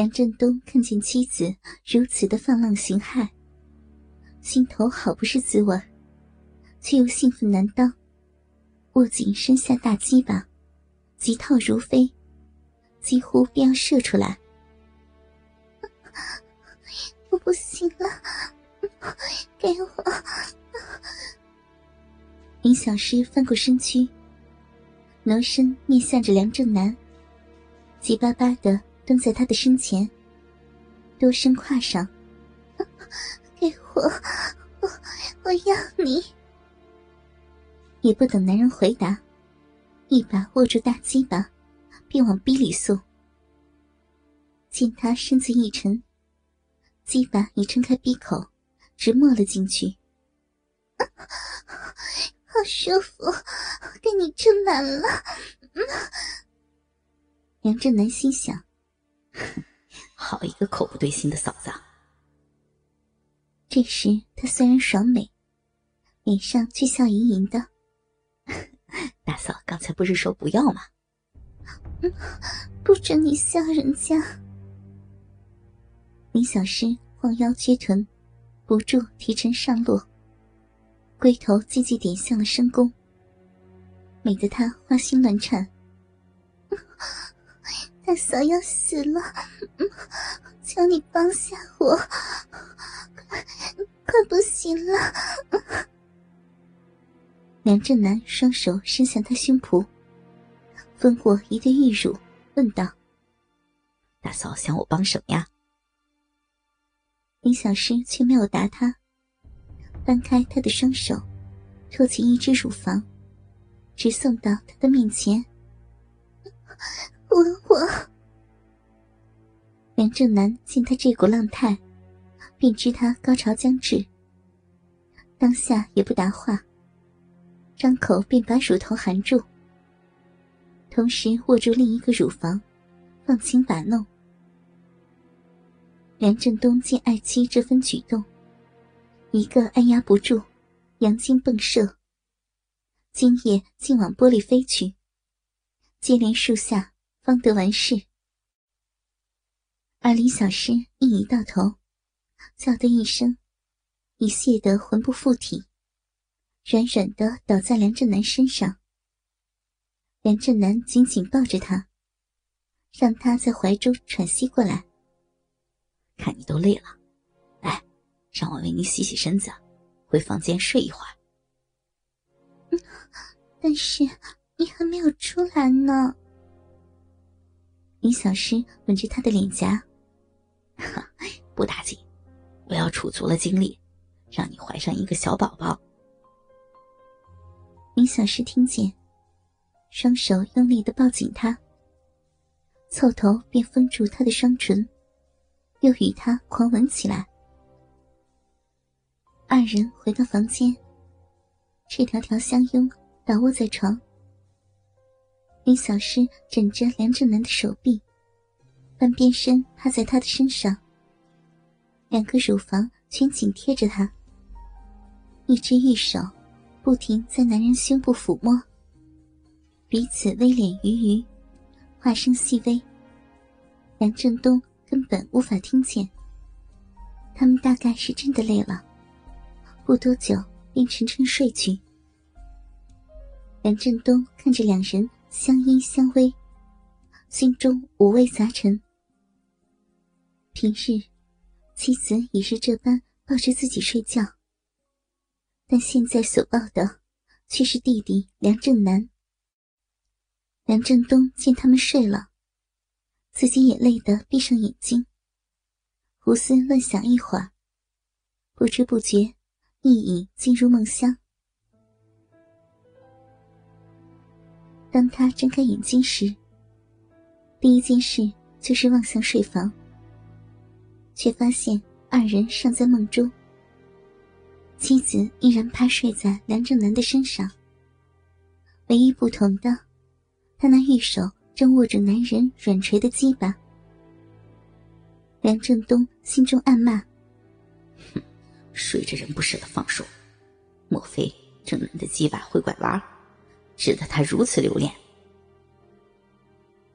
梁振东看见妻子如此的放浪形骸，心头好不是滋味，却又兴奋难当，握紧身下大鸡巴，急套如飞，几乎便要射出来。我不行了，给我！林小诗翻过身躯，挪身面向着梁正南，急巴巴的。蹲在他的身前，多身跨上，给我，我我要你！也不等男人回答，一把握住大鸡巴，便往逼里送。见他身子一沉，鸡巴已撑开闭口，直没了进去。好舒服，给你撑满了。梁振南心想。好一个口不对心的嫂子！这时他虽然爽美，脸上却笑盈盈的。大嫂刚才不是说不要吗？不准你笑人家！林小诗晃腰撅臀，不住提臀上落，龟头渐渐点向了深宫，美得他花心乱颤。大嫂要死了，求你帮下我，快快不行了！梁振南双手伸向他胸脯，分过一对玉乳，问道：“大嫂想我帮什么呀？”林小诗却没有答他，翻开他的双手，托起一只乳房，直送到他的面前。我我！梁正南见他这股浪态，便知他高潮将至，当下也不答话，张口便把乳头含住，同时握住另一个乳房，放轻把弄。梁振东见爱妻这番举动，一个按压不住，阳精迸射，精液竟往玻璃飞去，接连数下。方得完事，而林小诗一移到头，叫的一声，已泄得魂不附体，软软的倒在梁振南身上。梁振南紧紧抱着她，让她在怀中喘息过来。看你都累了，来，让我为你洗洗身子，回房间睡一会儿。但是你还没有出来呢。林小诗吻着他的脸颊，不打紧，我要储足了精力，让你怀上一个小宝宝。林小诗听见，双手用力的抱紧他，凑头便封住他的双唇，又与他狂吻起来。二人回到房间，赤条条相拥，倒卧在床。林小诗枕着梁正南的手臂，半边身趴在他的身上，两个乳房全紧贴着他，一只玉手不停在男人胸部抚摸，彼此微脸鱼鱼，话声细微。梁振东根本无法听见。他们大概是真的累了，不多久便沉沉睡去。梁振东看着两人。相依相偎，心中五味杂陈。平日，妻子也是这般抱着自己睡觉，但现在所抱的却是弟弟梁正南。梁正东见他们睡了，自己也累得闭上眼睛，胡思乱想一会儿，不知不觉一已进入梦乡。当他睁开眼睛时，第一件事就是望向睡房，却发现二人尚在梦中。妻子依然趴睡在梁正南的身上，唯一不同的，他那玉手正握着男人软垂的鸡巴。梁正东心中暗骂：“哼，睡着人不舍得放手，莫非正南的鸡巴会拐弯？”使得他如此留恋。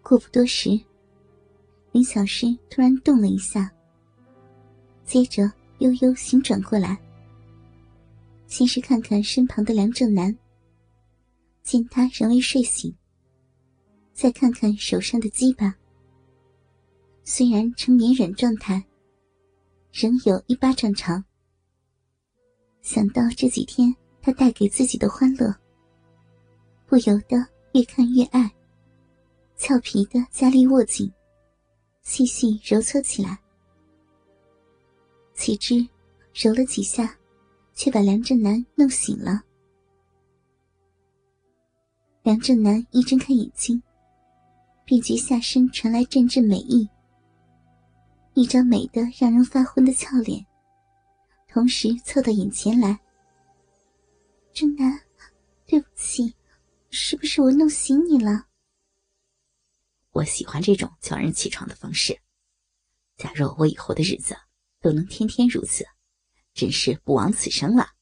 过不多时，林小诗突然动了一下，接着悠悠醒转过来。先是看看身旁的梁正南，见他仍未睡醒，再看看手上的鸡巴，虽然呈绵软状态，仍有一巴掌长。想到这几天他带给自己的欢乐，不由得越看越爱，俏皮的加力握紧。细细揉搓起来，岂知揉了几下，却把梁正南弄醒了。梁正南一睁开眼睛，便觉下身传来阵阵美意，一张美得让人发昏的俏脸，同时凑到眼前来。正南，对不起，是不是我弄醒你了？我喜欢这种叫人起床的方式。假若我以后的日子都能天天如此，真是不枉此生了。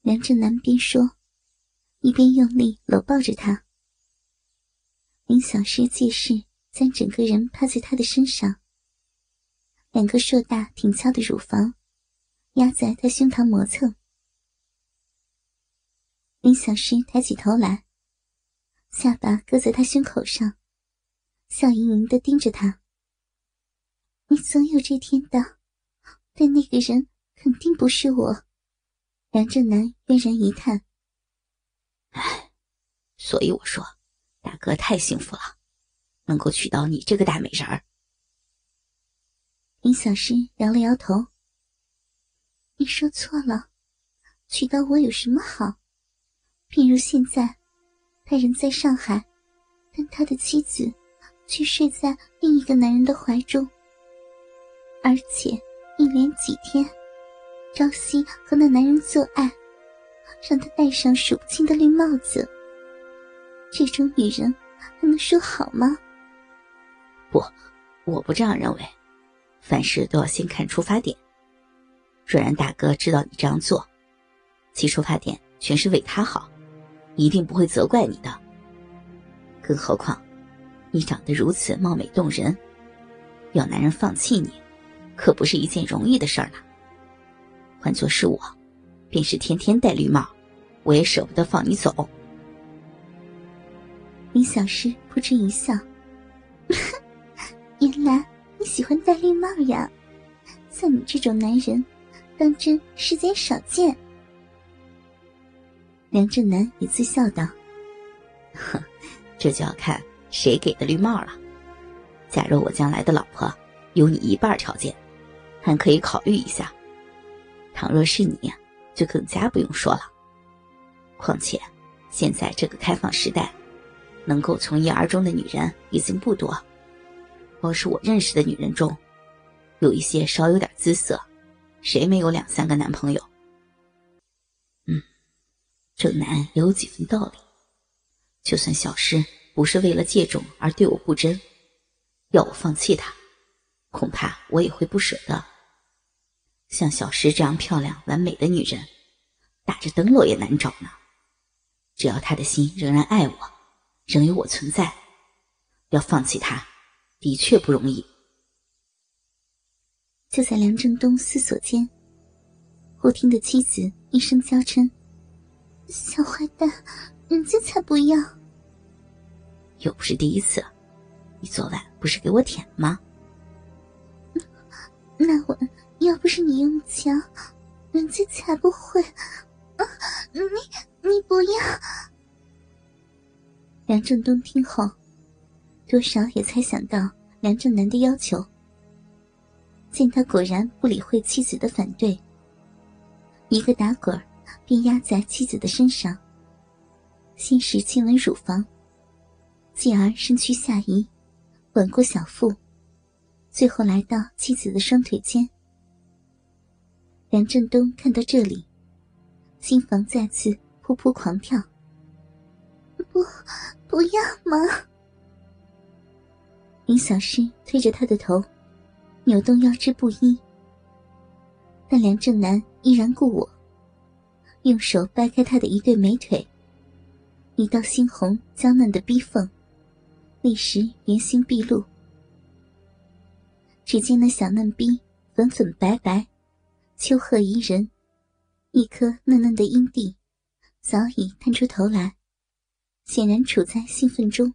梁正南边说，一边用力搂抱着他。林小诗借势将整个人趴在他的身上，两个硕大挺翘的乳房压在他胸膛磨蹭。林小诗抬起头来。下巴搁在他胸口上，笑盈盈的盯着他。你总有这天的，但那个人肯定不是我。梁正南嫣然一叹：“唉，所以我说，大哥太幸福了，能够娶到你这个大美人儿。”林小诗摇了摇头：“你说错了，娶到我有什么好？譬如现在。”他人在上海，但他的妻子却睡在另一个男人的怀中，而且一连几天，朝夕和那男人做爱，让他戴上数不清的绿帽子。这种女人还能说好吗？不，我不这样认为。凡事都要先看出发点。若然大哥知道你这样做，其出发点全是为他好。一定不会责怪你的。更何况，你长得如此貌美动人，要男人放弃你，可不是一件容易的事儿呢。换做是我，便是天天戴绿帽，我也舍不得放你走。林小诗扑哧一笑：“ 原来你喜欢戴绿帽呀？像你这种男人，当真世间少见。”梁正南也自笑道：“哼，这就要看谁给的绿帽了。假若我将来的老婆有你一半条件，还可以考虑一下；倘若是你，就更加不用说了。况且，现在这个开放时代，能够从一而终的女人已经不多。光是我认识的女人中，有一些稍有点姿色，谁没有两三个男朋友？”正南也有几分道理。就算小诗不是为了借种而对我不真，要我放弃她，恐怕我也会不舍得。像小诗这样漂亮完美的女人，打着灯笼也难找呢。只要她的心仍然爱我，仍有我存在，要放弃她，的确不容易。就在梁正东思索间，忽听得妻子一声娇嗔。小坏蛋，人家才不要！又不是第一次，你昨晚不是给我舔吗？那晚要不是你用枪，人家才不会。啊你你不要！梁正东听后，多少也猜想到梁正南的要求。见他果然不理会妻子的反对，一个打滚儿。便压在妻子的身上，先是亲吻乳房，继而身躯下移，吻过小腹，最后来到妻子的双腿间。梁振东看到这里，心房再次噗噗狂跳。不，不要嘛！林小诗推着他的头，扭动腰肢不依，但梁正南依然顾我。用手掰开他的一对美腿，一道猩红娇嫩的逼缝，立时原形毕露。只见那小嫩逼粉粉白白，丘壑宜人，一颗嫩嫩的阴蒂早已探出头来，显然处在兴奋中。